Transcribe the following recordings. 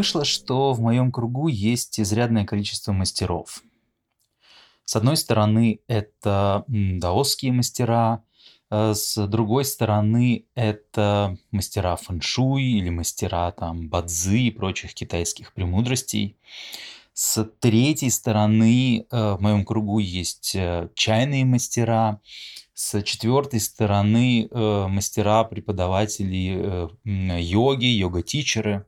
вышло, что в моем кругу есть изрядное количество мастеров. С одной стороны, это даосские мастера, э, с другой стороны, это мастера фэншуй или мастера там бадзы и прочих китайских премудростей. С третьей стороны, э, в моем кругу есть э, чайные мастера, с четвертой стороны мастера, преподаватели йоги, йога-тичеры.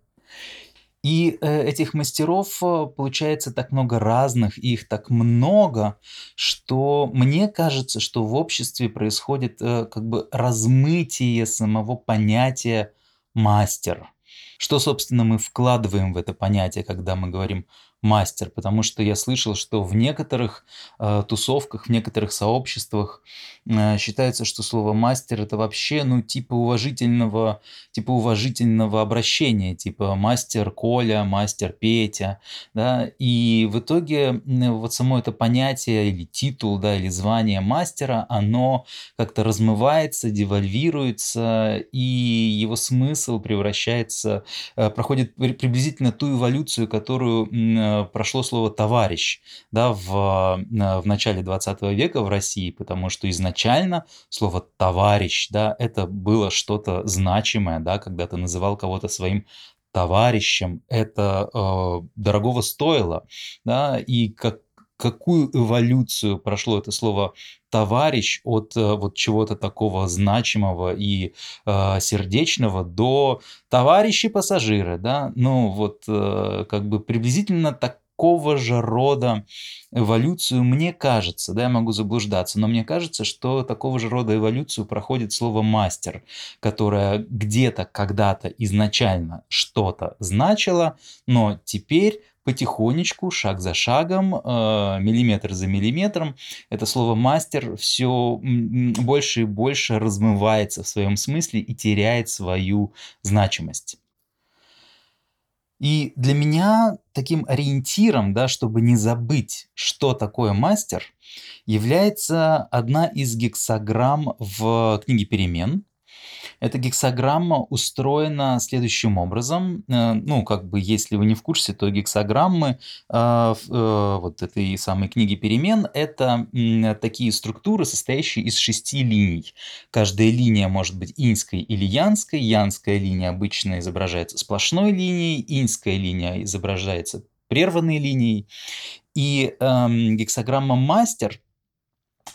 И э, этих мастеров э, получается так много разных, и их так много, что мне кажется, что в обществе происходит э, как бы размытие самого понятия мастер. Что, собственно, мы вкладываем в это понятие, когда мы говорим мастер, потому что я слышал, что в некоторых э, тусовках, в некоторых сообществах э, считается, что слово мастер это вообще, ну, типа уважительного, типа уважительного обращения, типа мастер Коля, мастер Петя, да, и в итоге вот само это понятие или титул, да, или звание мастера, оно как-то размывается, девальвируется, и его смысл превращается, э, проходит приблизительно ту эволюцию, которую Э, прошло слово «товарищ» да, в, э, в начале 20 века в России, потому что изначально слово «товарищ» да, это было что-то значимое, да, когда ты называл кого-то своим товарищем, это э, дорогого стоило, да, и как какую эволюцию прошло это слово товарищ от э, вот чего-то такого значимого и э, сердечного до товарищи пассажиры, да, ну вот э, как бы приблизительно такого же рода эволюцию, мне кажется, да, я могу заблуждаться, но мне кажется, что такого же рода эволюцию проходит слово «мастер», которое где-то когда-то изначально что-то значило, но теперь потихонечку, шаг за шагом, э, миллиметр за миллиметром, это слово «мастер» все больше и больше размывается в своем смысле и теряет свою значимость. И для меня таким ориентиром, да, чтобы не забыть, что такое мастер, является одна из гексограмм в книге «Перемен», эта гексограмма устроена следующим образом. Э, ну, как бы, если вы не в курсе, то гексограммы э, э, вот этой самой книги перемен – это такие структуры, состоящие из шести линий. Каждая линия может быть иньской или янской. Янская линия обычно изображается сплошной линией, иньская линия изображается прерванной линией. И эм, гексограмма мастер –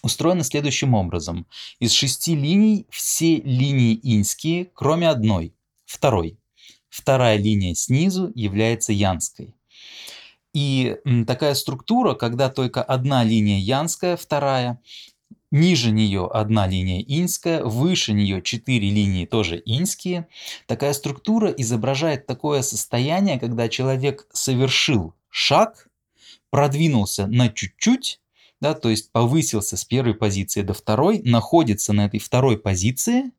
устроена следующим образом. Из шести линий все линии иньские, кроме одной, второй. Вторая линия снизу является янской. И такая структура, когда только одна линия янская, вторая, ниже нее одна линия иньская, выше нее четыре линии тоже иньские. Такая структура изображает такое состояние, когда человек совершил шаг, продвинулся на чуть-чуть, да, то есть повысился с первой позиции до второй, находится на этой второй позиции,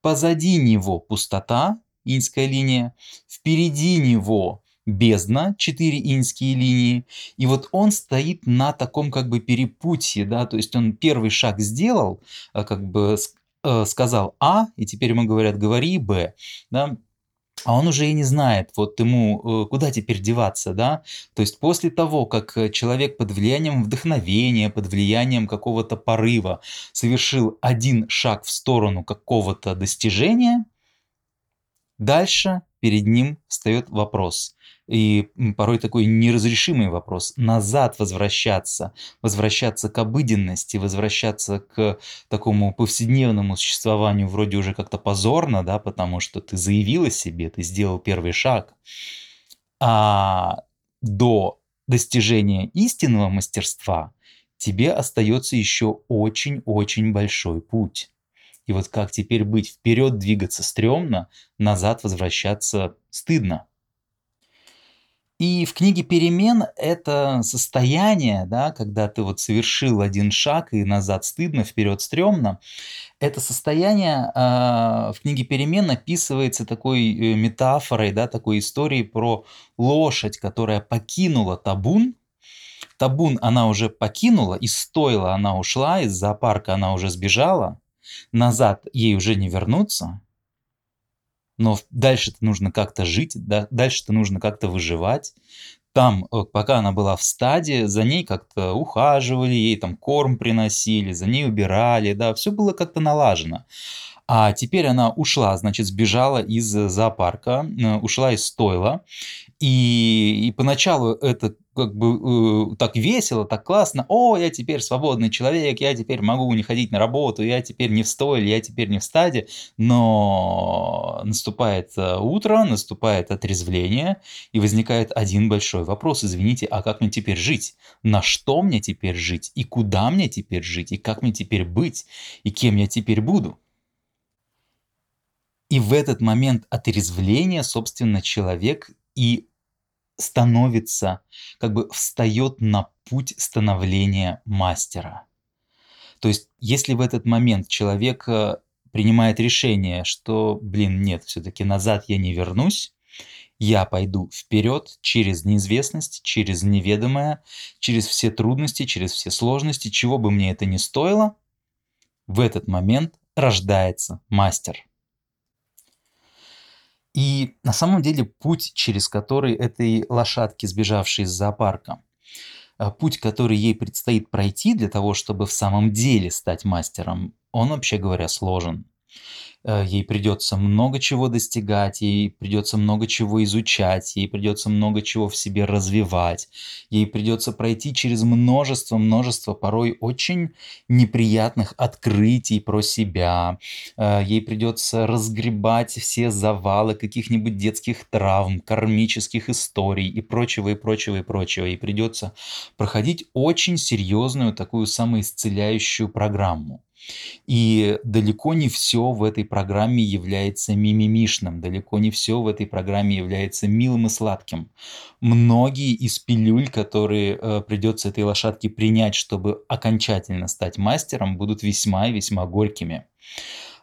позади него пустота, иньская линия, впереди него бездна, четыре иньские линии, и вот он стоит на таком как бы перепутье, да, то есть он первый шаг сделал, а, как бы э, сказал А, и теперь ему говорят, говори Б, да, а он уже и не знает, вот ему э, куда теперь деваться, да? То есть после того, как э, человек под влиянием вдохновения, под влиянием какого-то порыва совершил один шаг в сторону какого-то достижения, дальше перед ним встает вопрос и порой такой неразрешимый вопрос. Назад возвращаться, возвращаться к обыденности, возвращаться к такому повседневному существованию вроде уже как-то позорно, да, потому что ты заявил о себе, ты сделал первый шаг. А до достижения истинного мастерства тебе остается еще очень-очень большой путь. И вот как теперь быть? Вперед двигаться стрёмно, назад возвращаться стыдно. И в книге «Перемен» это состояние, да, когда ты вот совершил один шаг и назад стыдно, вперед стрёмно, это состояние э, в книге «Перемен» описывается такой э, метафорой, да, такой историей про лошадь, которая покинула табун, табун она уже покинула, из стойла она ушла, из зоопарка она уже сбежала, назад ей уже не вернуться – но дальше-то нужно как-то жить, да, дальше-то нужно как-то выживать. Там, э, пока она была в стаде, за ней как-то ухаживали, ей там корм приносили, за ней убирали, да, все было как-то налажено. А теперь она ушла, значит, сбежала из зоопарка, э, ушла из стойла. И, и поначалу это как бы э, так весело, так классно. О, я теперь свободный человек, я теперь могу не ходить на работу, я теперь не в стойле, я теперь не в стаде. Но наступает э, утро, наступает отрезвление, и возникает один большой вопрос. Извините, а как мне теперь жить? На что мне теперь жить? И куда мне теперь жить? И как мне теперь быть? И кем я теперь буду? И в этот момент отрезвления, собственно, человек и становится, как бы встает на путь становления мастера. То есть, если в этот момент человек э, принимает решение, что, блин, нет, все-таки назад я не вернусь, я пойду вперед через неизвестность, через неведомое, через все трудности, через все сложности, чего бы мне это ни стоило, в этот момент рождается мастер. И на самом деле путь, через который этой лошадке, сбежавшей из зоопарка, э, путь, который ей предстоит пройти для того, чтобы в самом деле стать мастером, он, вообще говоря, сложен. Э, ей придется много чего достигать, ей придется много чего изучать, ей придется много чего в себе развивать, ей придется пройти через множество-множество порой очень неприятных открытий про себя, э, ей придется разгребать все завалы каких-нибудь детских травм, кармических историй и прочего, и прочего, и прочего. Ей придется проходить очень серьезную такую самоисцеляющую программу. И далеко не все в этой программе является мимимишным, далеко не все в этой программе является милым и сладким. Многие из пилюль, которые э, придется этой лошадке принять, чтобы окончательно стать мастером, будут весьма и весьма горькими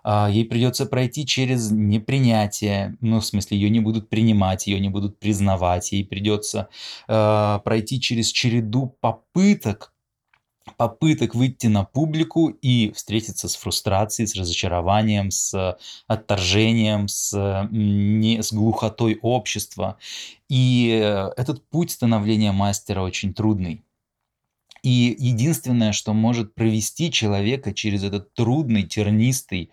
а, ей придется пройти через непринятие, ну, в смысле, ее не будут принимать, ее не будут признавать, ей придется э, пройти через череду попыток попыток выйти на публику и встретиться с фрустрацией, с разочарованием, с отторжением, с, не, с глухотой общества. И э, этот путь становления мастера очень трудный. И единственное, что может провести человека через этот трудный, тернистый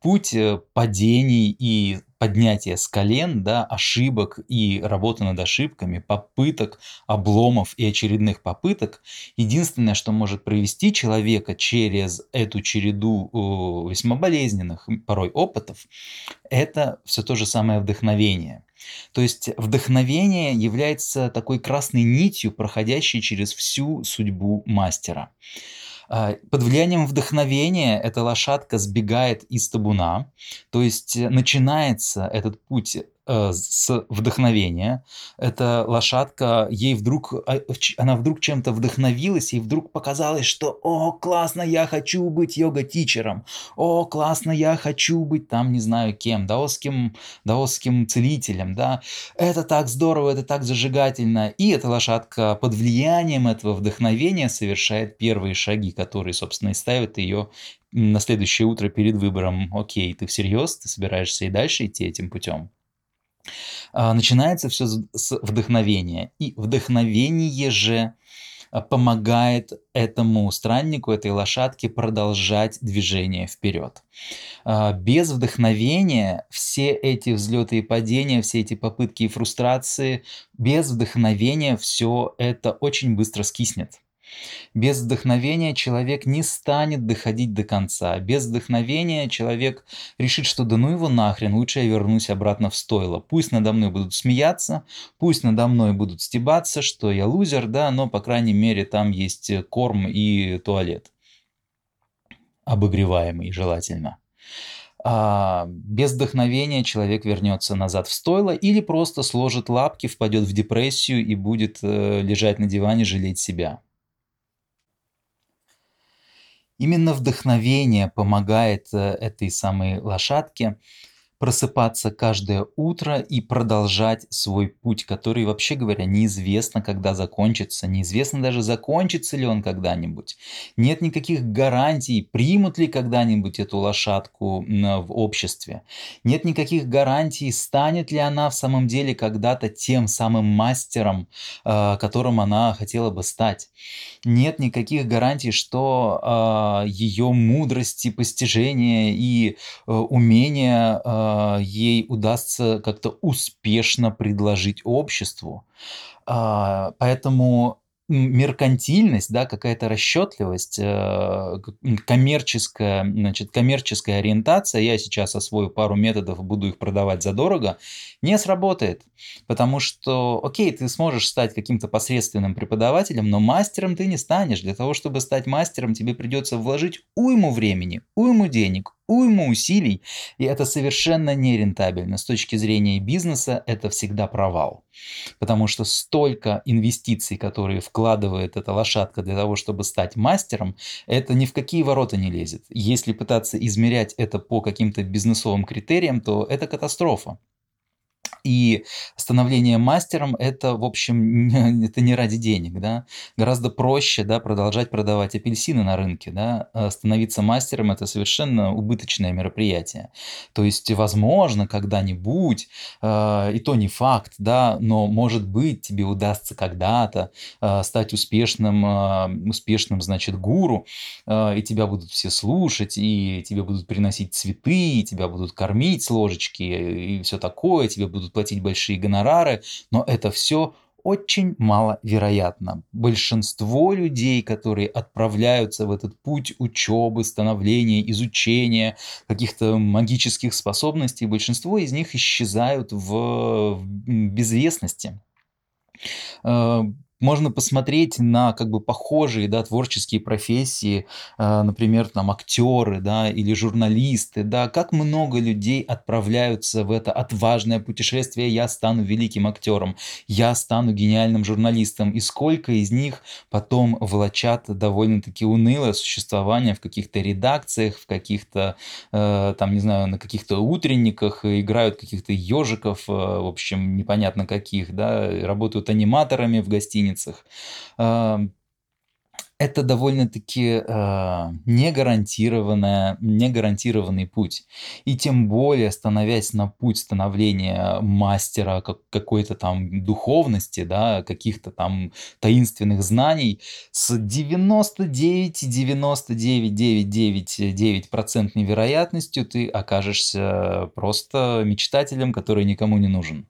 путь э, падений и поднятия с колен, да, ошибок и работы над ошибками, попыток, обломов и очередных попыток, единственное, что может провести человека через эту череду весьма болезненных порой опытов, это все то же самое вдохновение. То есть вдохновение является такой красной нитью, проходящей через всю судьбу мастера. А, под влиянием вдохновения эта лошадка сбегает из табуна, то есть э, начинается этот путь с вдохновения. Эта лошадка, ей вдруг, а, она вдруг чем-то вдохновилась, и вдруг показалось, что «О, классно, я хочу быть йога-тичером! О, классно, я хочу быть там, не знаю кем, даосским, даосским целителем, да! Это так здорово, это так зажигательно!» И эта лошадка под влиянием этого вдохновения совершает первые шаги, которые, собственно, и ставят ее на следующее утро перед выбором «Окей, ты всерьез? Ты собираешься и дальше идти этим путем?» А, начинается все с вдохновения. И вдохновение же а, помогает этому страннику, этой лошадке продолжать движение вперед. А, без вдохновения все эти взлеты и падения, все эти попытки и фрустрации, без вдохновения все это очень быстро скиснет. Без вдохновения человек не станет доходить до конца. Без вдохновения человек решит, что да ну его нахрен, лучше я вернусь обратно в стойло. Пусть надо мной будут смеяться, пусть надо мной будут стебаться, что я лузер, да, но, по крайней мере, там есть корм и туалет. Обогреваемый желательно. А без вдохновения человек вернется назад в стойло или просто сложит лапки, впадет в депрессию и будет э, лежать на диване, жалеть себя. Именно вдохновение помогает э, этой самой лошадке просыпаться каждое утро и продолжать свой путь, который, вообще говоря, неизвестно, когда закончится, неизвестно даже, закончится ли он когда-нибудь. Нет никаких гарантий, примут ли когда-нибудь эту лошадку в обществе. Нет никаких гарантий, станет ли она в самом деле когда-то тем самым мастером, э, которым она хотела бы стать. Нет никаких гарантий, что э, ее мудрости, постижения и э, умения ей удастся как-то успешно предложить обществу. Поэтому меркантильность, да, какая-то расчетливость, э, коммерческая, значит, коммерческая ориентация, я сейчас освою пару методов, буду их продавать задорого, не сработает. Потому что, окей, ты сможешь стать каким-то посредственным преподавателем, но мастером ты не станешь. Для того, чтобы стать мастером, тебе придется вложить уйму времени, уйму денег, уйму усилий, и это совершенно нерентабельно. С точки зрения бизнеса это всегда провал. Потому что столько инвестиций, которые вкладывает эта лошадка для того, чтобы стать мастером, это ни в какие ворота не лезет. Если пытаться измерять это по каким-то бизнесовым критериям, то это катастрофа. И становление мастером это, в общем, это не ради денег, да. Гораздо проще, да, продолжать продавать апельсины на рынке, да. А становиться мастером это совершенно убыточное мероприятие. То есть, возможно, когда-нибудь, э, и то не факт, да, но может быть тебе удастся когда-то э, стать успешным, э, успешным, значит, гуру, э, и тебя будут все слушать, и тебе будут приносить цветы, и тебя будут кормить с ложечки, и все такое, тебе будут платить большие гонорары, но это все очень маловероятно. Большинство людей, которые отправляются в этот путь учебы, становления, изучения каких-то магических способностей, большинство из них исчезают в безвестности э, можно посмотреть на как бы похожие да, творческие профессии, э, например, там актеры да, или журналисты, да, как много людей отправляются в это отважное путешествие. «я стану великим актером», «я стану гениальным журналистом», и сколько из них потом влачат довольно-таки унылое существование в каких-то редакциях, в каких-то, э, там, не знаю, на каких-то утренниках, играют каких-то ежиков, э, в общем, непонятно каких, да, работают аниматорами в гостинице, гостиницах. Это довольно-таки э, не, гарантированная, не гарантированный путь. И тем более, становясь на путь становления мастера как, какой-то там духовности, да, каких-то там таинственных знаний, с 99,9999% вероятностью ты окажешься просто мечтателем, который никому не нужен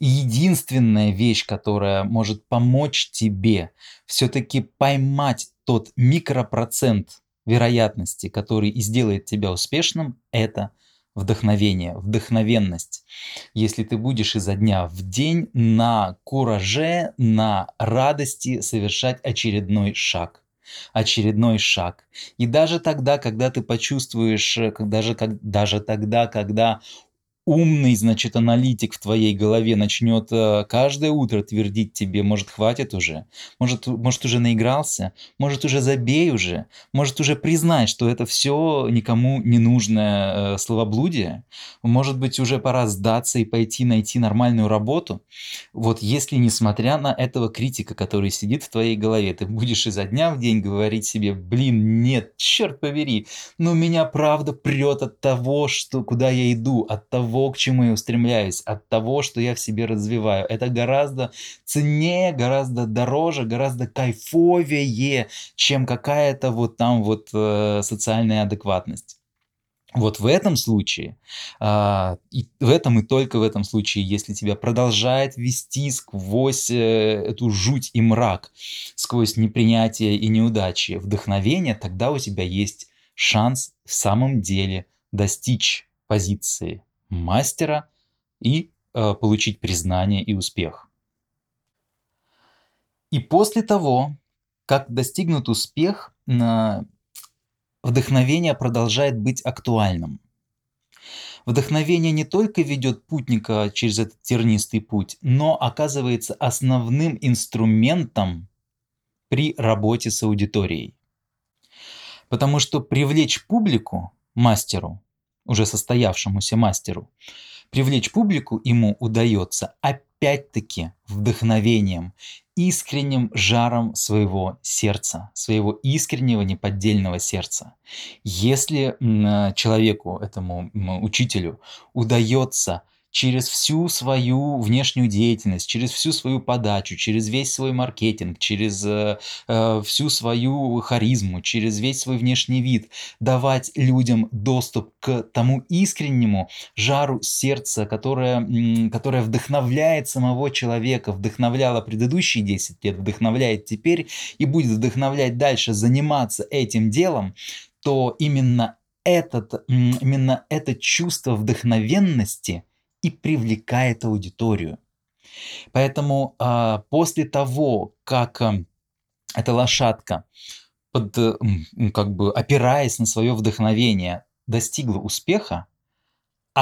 единственная вещь, которая может помочь тебе все-таки поймать тот микропроцент вероятности, который и сделает тебя успешным, это вдохновение, вдохновенность. Если ты будешь изо дня в день на кураже, на радости совершать очередной шаг очередной шаг. И даже тогда, когда ты почувствуешь, даже, даже тогда, когда умный, значит, аналитик в твоей голове начнет э, каждое утро твердить тебе, может, хватит уже, может, может уже наигрался, может, уже забей уже, может, уже признай, что это все никому не нужное э, словоблудие, может быть, уже пора сдаться и пойти найти нормальную работу. Вот если, несмотря на этого критика, который сидит в твоей голове, ты будешь изо дня в день говорить себе, блин, нет, черт побери, но меня правда прет от того, что куда я иду, от того, того, к чему я устремляюсь, от того, что я в себе развиваю. Это гораздо ценнее, гораздо дороже, гораздо кайфовее, чем какая-то вот там вот э, социальная адекватность. Вот в этом случае, э, и в этом и только в этом случае, если тебя продолжает вести сквозь э, эту жуть и мрак, сквозь непринятие и неудачи, вдохновение, тогда у тебя есть шанс в самом деле достичь позиции мастера и э, получить признание и успех. И после того, как достигнут успех, э, вдохновение продолжает быть актуальным. Вдохновение не только ведет путника через этот тернистый путь, но оказывается основным инструментом при работе с аудиторией. Потому что привлечь публику мастеру уже состоявшемуся мастеру, привлечь публику ему удается опять-таки вдохновением, искренним жаром своего сердца, своего искреннего неподдельного сердца. Если человеку, этому учителю, удается через всю свою внешнюю деятельность, через всю свою подачу, через весь свой маркетинг, через э, э, всю свою харизму, через весь свой внешний вид давать людям доступ к тому искреннему жару сердца, которое, которое вдохновляет самого человека, вдохновляло предыдущие 10 лет, вдохновляет теперь и будет вдохновлять дальше заниматься этим делом, то именно этот, именно это чувство вдохновенности – и привлекает аудиторию. Поэтому э, после того, как э, эта лошадка, под, как бы опираясь на свое вдохновение, достигла успеха,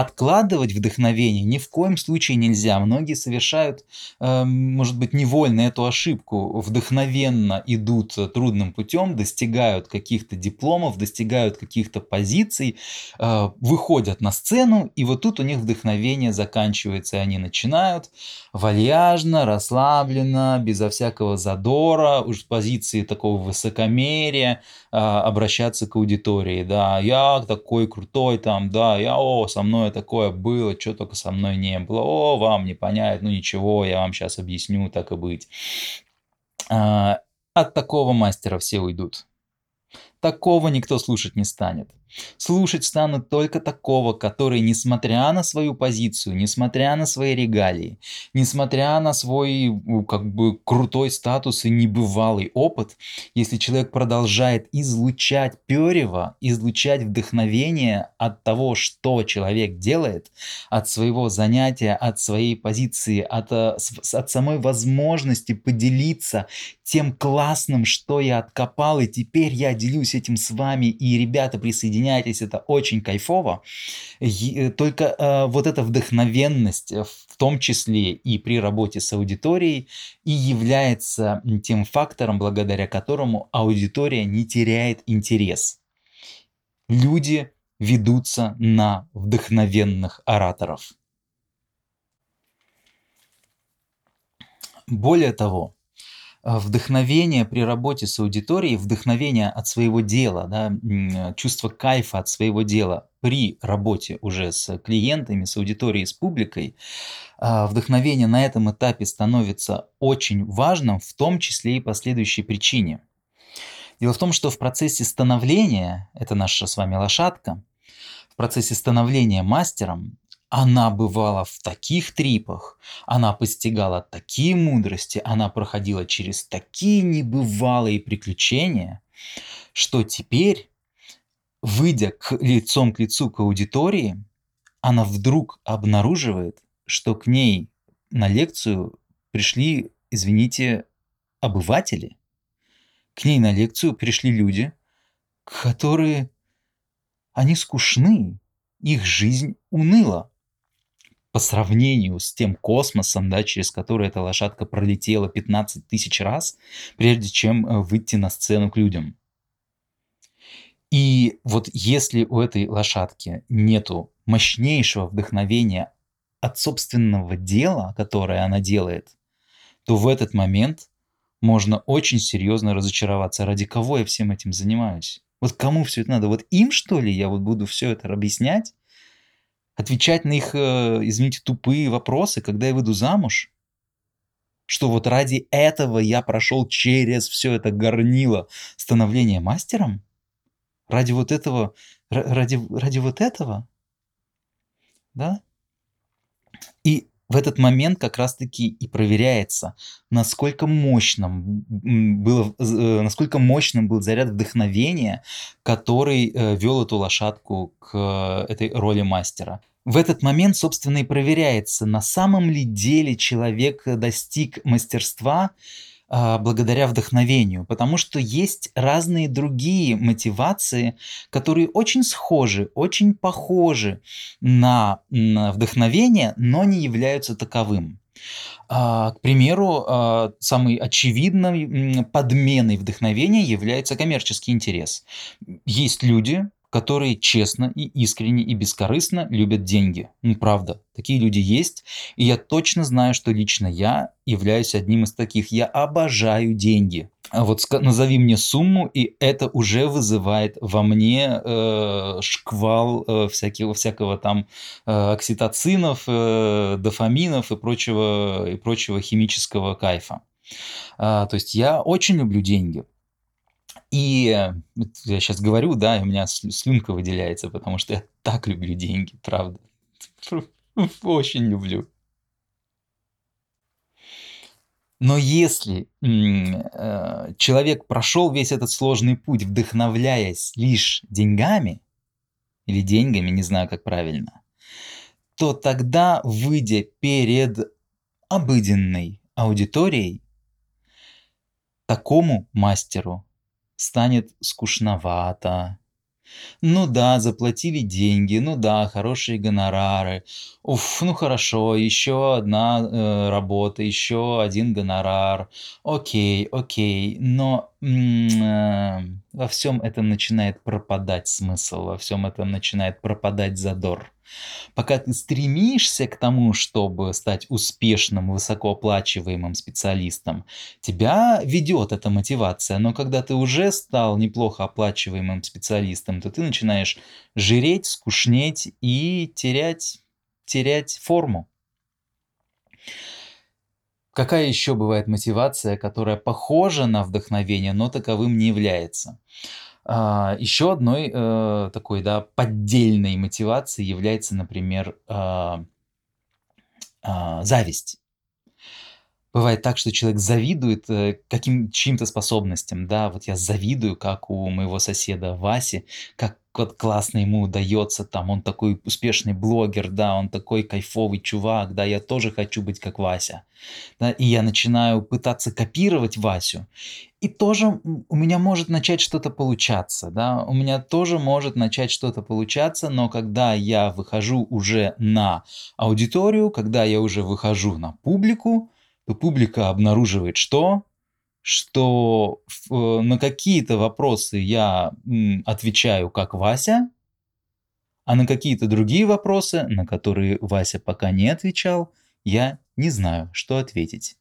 откладывать вдохновение ни в коем случае нельзя. Многие совершают, э, может быть, невольно эту ошибку. Вдохновенно идут трудным путем, достигают каких-то дипломов, достигают каких-то позиций, э, выходят на сцену, и вот тут у них вдохновение заканчивается, и они начинают вальяжно, расслабленно, безо всякого задора, уж с позиции такого высокомерия э, обращаться к аудитории. Да, я такой крутой там, да, я, о, со мной мной такое было, что только со мной не было. О, вам не понять, ну ничего, я вам сейчас объясню, так и быть. А, от такого мастера все уйдут. Такого никто слушать не станет. Слушать станут только такого, который, несмотря на свою позицию, несмотря на свои регалии, несмотря на свой как бы крутой статус и небывалый опыт, если человек продолжает излучать перево, излучать вдохновение от того, что человек делает, от своего занятия, от своей позиции, от, э, от самой возможности поделиться тем классным, что я откопал, и теперь я делюсь этим с вами, и ребята присоединяются присоединяйтесь, это очень кайфово. Э, только э, вот эта вдохновенность, э, в том числе и при работе с аудиторией, и является тем фактором, благодаря которому аудитория не теряет интерес. Люди ведутся на вдохновенных ораторов. Более того, вдохновение при работе с аудиторией, вдохновение от своего дела, да, чувство кайфа от своего дела при работе уже с клиентами, с аудиторией, с публикой, а, вдохновение на этом этапе становится очень важным, в том числе и по следующей причине. Дело в том, что в процессе становления, это наша с вами лошадка, в процессе становления мастером она бывала в таких трипах, она постигала такие мудрости, она проходила через такие небывалые приключения, что теперь, выйдя к лицом к лицу к аудитории, она вдруг обнаруживает, что к ней на лекцию пришли, извините, обыватели. К ней на лекцию пришли люди, которые, они скучны, их жизнь уныла по сравнению с тем космосом, да, через который эта лошадка пролетела 15 тысяч раз, прежде чем э, выйти на сцену к людям. И вот если у этой лошадки нету мощнейшего вдохновения от собственного дела, которое она делает, то в этот момент можно очень серьезно разочароваться. Ради кого я всем этим занимаюсь? Вот кому все это надо? Вот им, что ли, я вот буду все это объяснять? Отвечать на их, э, извините, тупые вопросы, когда я выйду замуж? Что вот ради этого я прошел через все это горнило становления мастером? Ради вот этого, ради, ради вот этого? Да? И в этот момент как раз-таки и проверяется, насколько мощным, было, э, насколько мощным был заряд вдохновения, который э, вел эту лошадку к этой роли мастера. В этот момент, собственно, и проверяется, на самом ли деле человек достиг мастерства, благодаря вдохновению, потому что есть разные другие мотивации, которые очень схожи, очень похожи на, вдохновение, но не являются таковым. А, к примеру, а, самой очевидной подменой вдохновения является коммерческий интерес. Есть люди, которые честно и искренне и бескорыстно любят деньги. Ну, правда, такие люди есть. И я точно знаю, что лично я являюсь одним из таких. Я обожаю деньги. А вот назови мне сумму, и это уже вызывает во мне э, шквал э, всякого, всякого там э, окситоцинов, э, дофаминов и прочего, и прочего химического кайфа. А, то есть я очень люблю деньги. И я сейчас говорю, да, и у меня слюнка выделяется, потому что я так люблю деньги, правда. Очень люблю. Но если э, человек прошел весь этот сложный путь, вдохновляясь лишь деньгами, или деньгами, не знаю, как правильно, то тогда, выйдя перед обыденной аудиторией, такому мастеру станет скучновато. Ну да, заплатили деньги, ну да, хорошие гонорары. Уф, ну хорошо, еще одна э, работа, еще один гонорар. Окей, окей, но э, во всем этом начинает пропадать смысл, во всем этом начинает пропадать задор. Пока ты стремишься к тому, чтобы стать успешным, высокооплачиваемым специалистом, тебя ведет эта мотивация. Но когда ты уже стал неплохо оплачиваемым специалистом, то ты начинаешь жиреть, скучнеть и терять, терять форму. Какая еще бывает мотивация, которая похожа на вдохновение, но таковым не является? А, еще одной э, такой, да, поддельной мотивацией является, например, а, а, зависть. Бывает так, что человек завидует э, каким чьим-то способностям, да, вот я завидую, как у моего соседа Васи, как классно ему удается, там, он такой успешный блогер, да, он такой кайфовый чувак, да, я тоже хочу быть как Вася, да, и я начинаю пытаться копировать Васю, и тоже у меня может начать что-то получаться, да, у меня тоже может начать что-то получаться, но когда я выхожу уже на аудиторию, когда я уже выхожу на публику, то публика обнаруживает что? Что э, на какие-то вопросы я отвечаю как Вася, а на какие-то другие вопросы, на которые Вася пока не отвечал, я не знаю, что ответить.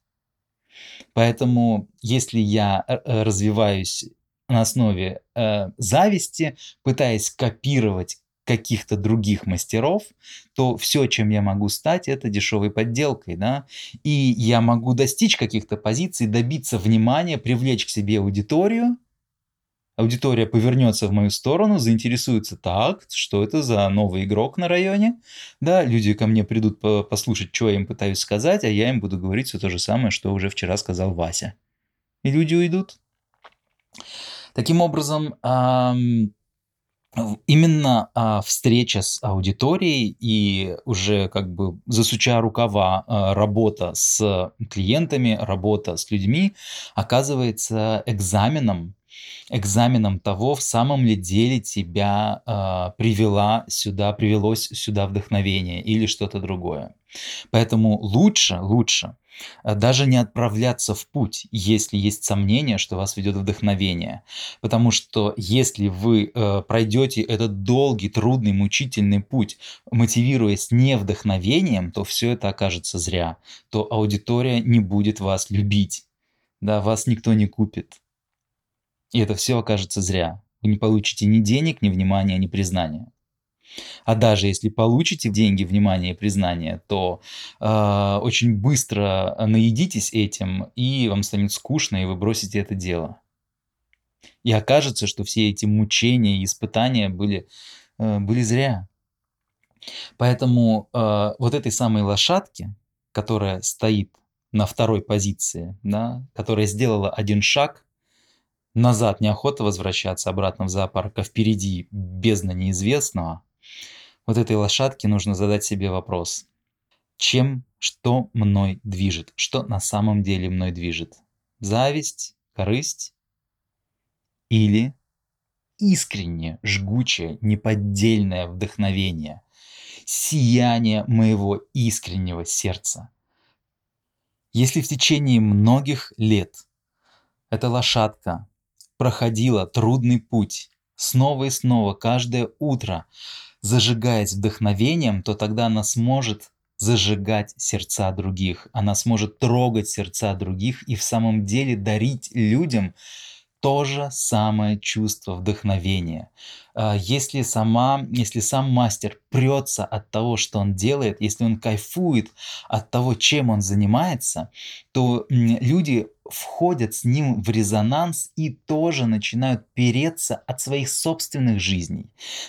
Поэтому, если я э, э, развиваюсь на основе э, зависти, пытаясь копировать каких-то других мастеров, то все, чем я могу стать, это дешевой подделкой, да, и я могу достичь каких-то позиций, добиться внимания, привлечь к себе аудиторию, аудитория повернется в мою сторону, заинтересуется так, что это за новый игрок на районе, да, люди ко мне придут послушать, что я им пытаюсь сказать, а я им буду говорить все то же самое, что уже вчера сказал Вася. И люди уйдут. Таким образом, именно а, встреча с аудиторией и уже как бы засуча рукава а, работа с клиентами, работа с людьми оказывается экзаменом, экзаменом того, в самом ли деле тебя а, привела сюда, привелось сюда вдохновение или что-то другое. Поэтому лучше, лучше даже не отправляться в путь, если есть сомнение, что вас ведет вдохновение. Потому что если вы э, пройдете этот долгий, трудный, мучительный путь, мотивируясь не вдохновением, то все это окажется зря. То аудитория не будет вас любить. Да, вас никто не купит. И это все окажется зря. Вы не получите ни денег, ни внимания, ни признания. А даже если получите деньги, внимание и признание, то э, очень быстро наедитесь этим, и вам станет скучно, и вы бросите это дело. И окажется, что все эти мучения и испытания были, э, были зря. Поэтому э, вот этой самой лошадке, которая стоит на второй позиции, да, которая сделала один шаг, назад неохота возвращаться обратно в зоопарк, а впереди бездна неизвестного, вот этой лошадке нужно задать себе вопрос. Чем, что мной движет? Что на самом деле мной движет? Зависть, корысть или искреннее, жгучее, неподдельное вдохновение, сияние моего искреннего сердца. Если в течение многих лет эта лошадка проходила трудный путь, снова и снова, каждое утро, зажигаясь вдохновением, то тогда она сможет зажигать сердца других, она сможет трогать сердца других и в самом деле дарить людям то же самое чувство вдохновения. А, если, сама, если сам мастер прется от того, что он делает, если он кайфует от того, чем он занимается, то люди входят с ним в резонанс и тоже начинают переться от своих собственных жизней,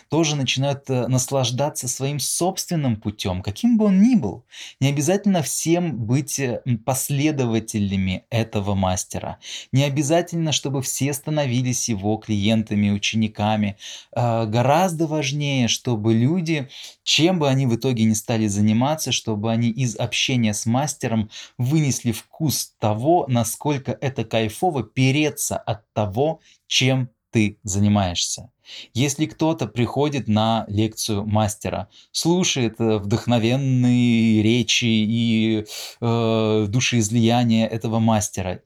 тоже начинают э, наслаждаться своим собственным путем, каким бы он ни был. Не обязательно всем быть э, последователями этого мастера, не обязательно, чтобы все становились его клиентами, учениками, а, гораздо важнее, чтобы люди, чем бы они в итоге не стали заниматься, чтобы они из общения с мастером вынесли вкус того, насколько это кайфово переться от того, чем ты занимаешься. Если кто-то приходит на лекцию мастера, слушает э, вдохновенные речи и э, душеизлияния этого мастера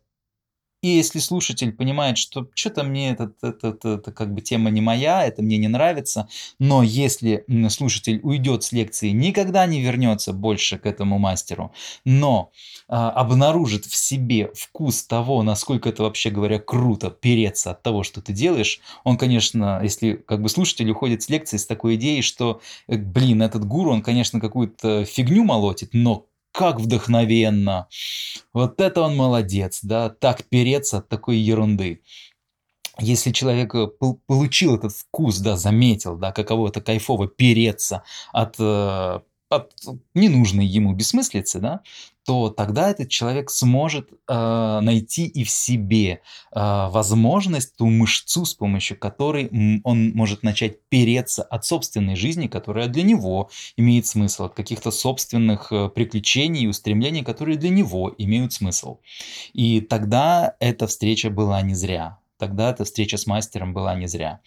и если слушатель понимает, что что-то мне это, это, это, это как бы тема не моя, это мне не нравится, но если слушатель уйдет с лекции, никогда не вернется больше к этому мастеру, но а, обнаружит в себе вкус того, насколько это вообще говоря круто переться от того, что ты делаешь, он, конечно, если как бы слушатель уходит с лекции с такой идеей, что, э, блин, этот гуру, он, конечно, какую-то фигню молотит, но как вдохновенно. Вот это он молодец, да, так переться от такой ерунды. Если человек э, получил этот вкус, да, заметил, да, каково это кайфово переться от э, от ненужной ему бессмыслицы, да, то тогда этот человек сможет э, найти и в себе э, возможность, ту мышцу, с помощью которой он может начать переться от собственной жизни, которая для него имеет смысл, от каких-то собственных э, приключений и устремлений, которые для него имеют смысл. И тогда эта встреча была не зря. Тогда эта встреча с мастером была не зря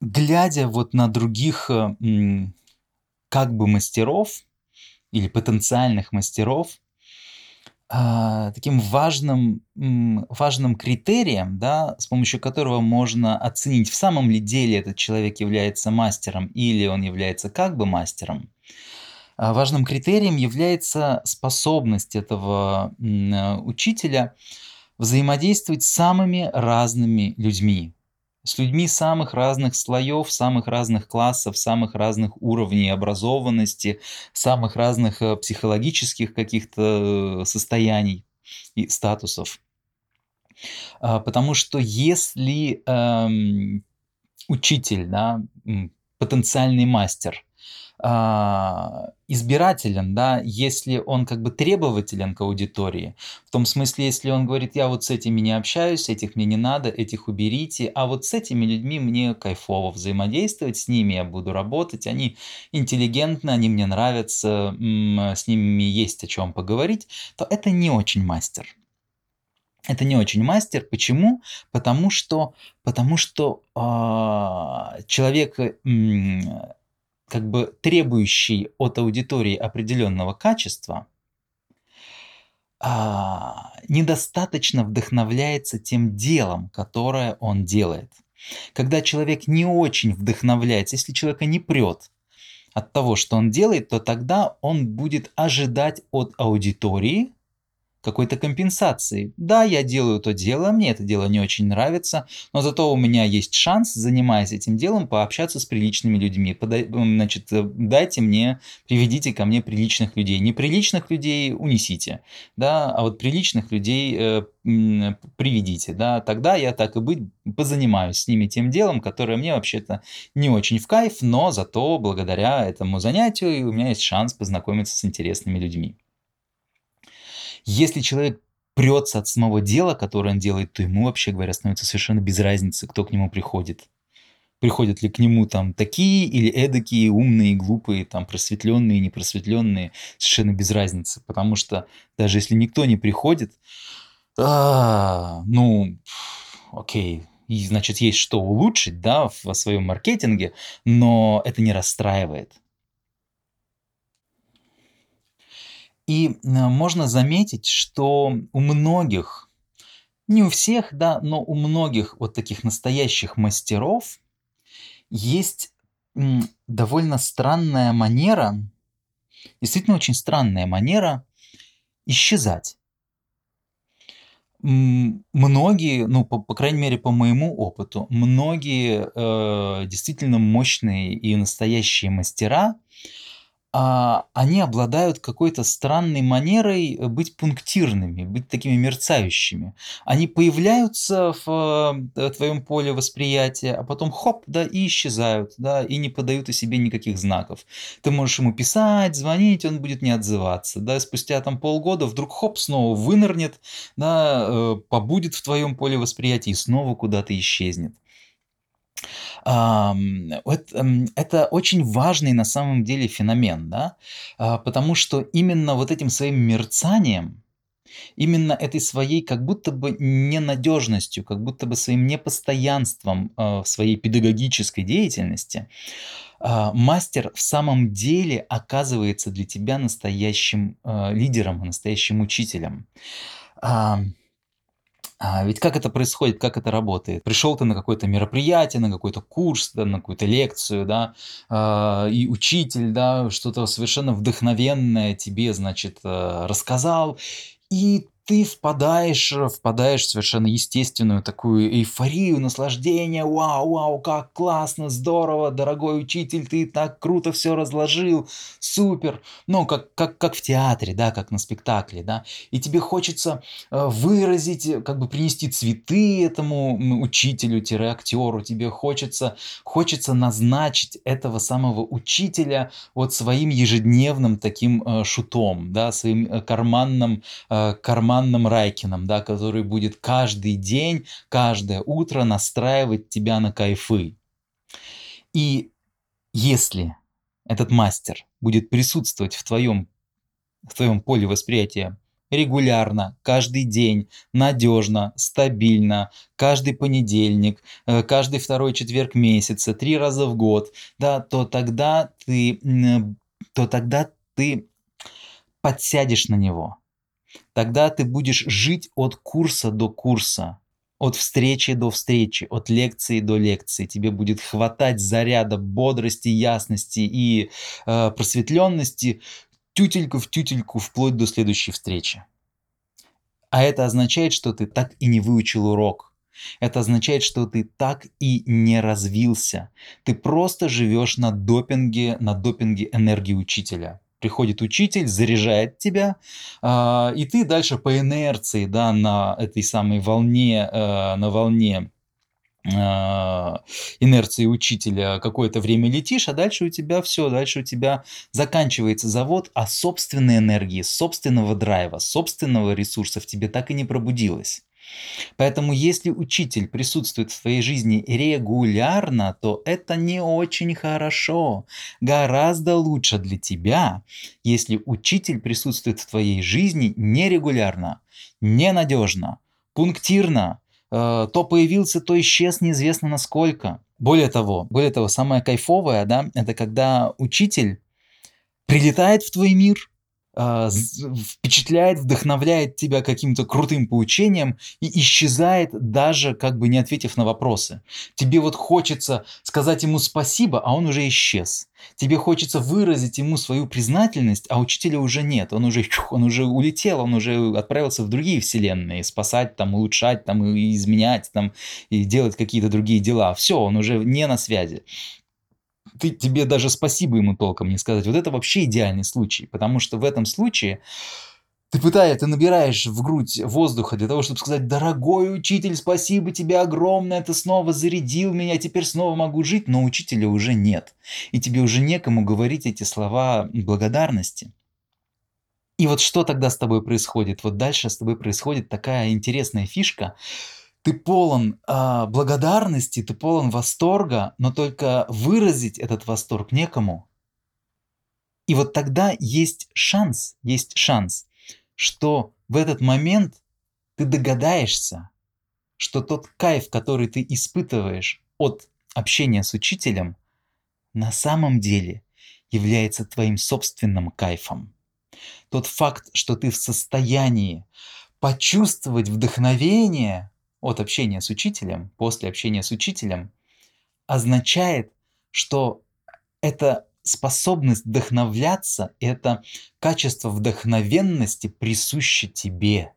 глядя вот на других э, как бы мастеров или потенциальных мастеров, а, таким важным, важным критерием, да, с помощью которого можно оценить, в самом ли деле этот человек является мастером или он является как бы мастером, а, важным критерием является способность этого учителя взаимодействовать с самыми разными людьми, с людьми самых разных слоев, самых разных классов, самых разных уровней образованности, самых разных э, психологических каких-то э, состояний и статусов. А, потому что если эм, учитель, да, потенциальный мастер – избирателен, да, если он как бы требователен к аудитории, в том смысле, если он говорит, я вот с этими не общаюсь, этих мне не надо, этих уберите, а вот с этими людьми мне кайфово взаимодействовать, с ними я буду работать, они интеллигентны, они мне нравятся, с ними есть о чем поговорить, то это не очень мастер. Это не очень мастер. Почему? Потому что, потому что э, человек э, как бы требующий от аудитории определенного качества, а, недостаточно вдохновляется тем делом, которое он делает. Когда человек не очень вдохновляется, если человека не прет от того, что он делает, то тогда он будет ожидать от аудитории какой-то компенсации. Да, я делаю то дело, мне это дело не очень нравится, но зато у меня есть шанс, занимаясь этим делом, пообщаться с приличными людьми. Подай, значит, э, дайте мне, приведите ко мне приличных людей. Неприличных людей унесите, да, а вот приличных людей э, приведите, да, тогда я так и быть позанимаюсь с ними тем делом, которое мне вообще-то не очень в кайф, но зато благодаря этому занятию у меня есть шанс познакомиться с интересными людьми. Если человек прется от самого дела, которое он делает, то ему, вообще говоря, становится совершенно без разницы, кто к нему приходит. Приходят ли к нему там такие или эдакие, умные, глупые, там просветленные, непросветленные, совершенно без разницы. Потому что даже если никто не приходит, а, ну, окей, и, значит, есть что улучшить, да, в своем маркетинге, но это не расстраивает. И э, можно заметить, что у многих, не у всех, да, но у многих вот таких настоящих мастеров есть довольно странная манера, действительно очень странная манера исчезать. Многие, ну, по, по крайней мере, по моему опыту, многие э, действительно мощные и настоящие мастера а, они обладают какой-то странной манерой э, быть пунктирными, быть такими мерцающими. Они появляются в э, твоем поле восприятия, а потом хоп, да, и исчезают, да, и не подают о себе никаких знаков. Ты можешь ему писать, звонить, он будет не отзываться, да, спустя там полгода вдруг хоп, снова вынырнет, да, э, побудет в твоем поле восприятия и снова куда-то исчезнет. Это очень важный на самом деле феномен, да? А, потому что именно вот этим своим мерцанием, именно этой своей как будто бы ненадежностью, как будто бы своим непостоянством а, в своей педагогической деятельности, а, мастер в самом деле оказывается для тебя настоящим лидером, настоящим учителем. А ведь как это происходит, как это работает? Пришел ты на какое-то мероприятие, на какой-то курс, да, на какую-то лекцию, да, э, и учитель, да, что-то совершенно вдохновенное тебе, значит, э, рассказал, и ты впадаешь, впадаешь в совершенно естественную такую эйфорию, наслаждение. Вау, вау, как классно, здорово, дорогой учитель, ты так круто все разложил, супер. Ну, как, как, как в театре, да, как на спектакле, да. И тебе хочется э, выразить, как бы принести цветы этому учителю-актеру, тебе хочется, хочется назначить этого самого учителя вот своим ежедневным таким э, шутом, да, своим э, карманным, карманным Анном Райкином, да, который будет каждый день, каждое утро настраивать тебя на кайфы. И если этот мастер будет присутствовать в твоем, в твоем поле восприятия регулярно, каждый день, надежно, стабильно, каждый понедельник, э, каждый второй четверг месяца, три раза в год, да, то тогда ты, то тогда ты подсядешь на него. Тогда ты будешь жить от курса до курса, от встречи до встречи, от лекции до лекции. Тебе будет хватать заряда бодрости, ясности и э, просветленности тютельку в тютельку вплоть до следующей встречи. А это означает, что ты так и не выучил урок. Это означает, что ты так и не развился. Ты просто живешь на допинге, на допинге энергии учителя приходит учитель, заряжает тебя, э, и ты дальше по инерции, да, на этой самой волне, э, на волне э, инерции учителя какое-то время летишь, а дальше у тебя все, дальше у тебя заканчивается завод, а собственной энергии, собственного драйва, собственного ресурса в тебе так и не пробудилось. Поэтому если учитель присутствует в твоей жизни регулярно, то это не очень хорошо. Гораздо лучше для тебя, если учитель присутствует в твоей жизни нерегулярно, ненадежно, пунктирно, э, то появился, то исчез неизвестно насколько. Более того, более того, самое кайфовое, да, это когда учитель прилетает в твой мир, впечатляет, вдохновляет тебя каким-то крутым поучением и исчезает даже как бы не ответив на вопросы. Тебе вот хочется сказать ему спасибо, а он уже исчез. Тебе хочется выразить ему свою признательность, а учителя уже нет. Он уже, он уже улетел, он уже отправился в другие вселенные, спасать, там, улучшать, там, и изменять, там, и делать какие-то другие дела. Все, он уже не на связи ты, тебе даже спасибо ему толком не сказать. Вот это вообще идеальный случай, потому что в этом случае ты пытаешься, ты набираешь в грудь воздуха для того, чтобы сказать, дорогой учитель, спасибо тебе огромное, ты снова зарядил меня, теперь снова могу жить, но учителя уже нет. И тебе уже некому говорить эти слова благодарности. И вот что тогда с тобой происходит? Вот дальше с тобой происходит такая интересная фишка, ты полон э, благодарности, ты полон восторга, но только выразить этот восторг некому. И вот тогда есть шанс, есть шанс, что в этот момент ты догадаешься, что тот кайф, который ты испытываешь от общения с учителем, на самом деле является твоим собственным кайфом. Тот факт, что ты в состоянии почувствовать вдохновение от общения с учителем, после общения с учителем, означает, что это способность вдохновляться, это качество вдохновенности присуще тебе.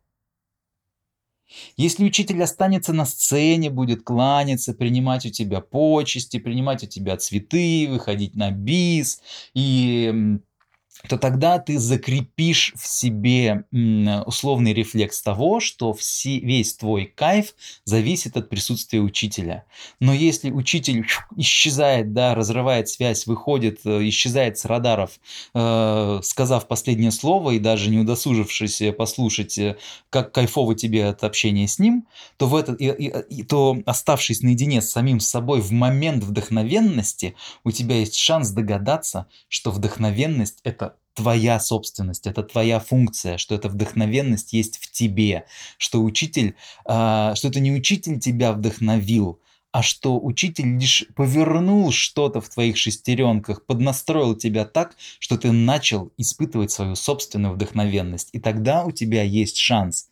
Если учитель останется на сцене, будет кланяться, принимать у тебя почести, принимать у тебя цветы, выходить на бис и то тогда ты закрепишь в себе условный рефлекс того, что все, весь твой кайф зависит от присутствия учителя. Но если учитель исчезает, да, разрывает связь, выходит, э, исчезает с радаров, э, сказав последнее слово и даже не удосужившись послушать, э, как кайфово тебе от общения с ним, то, в этот, и, и, и, то оставшись наедине с самим собой в момент вдохновенности, у тебя есть шанс догадаться, что вдохновенность – это твоя собственность, это твоя функция, что эта вдохновенность есть в тебе, что учитель, э, что это не учитель тебя вдохновил, а что учитель лишь повернул что-то в твоих шестеренках, поднастроил тебя так, что ты начал испытывать свою собственную вдохновенность. И тогда у тебя есть шанс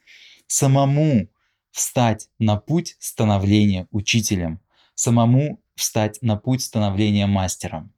самому встать на путь становления учителем, самому встать на путь становления мастером.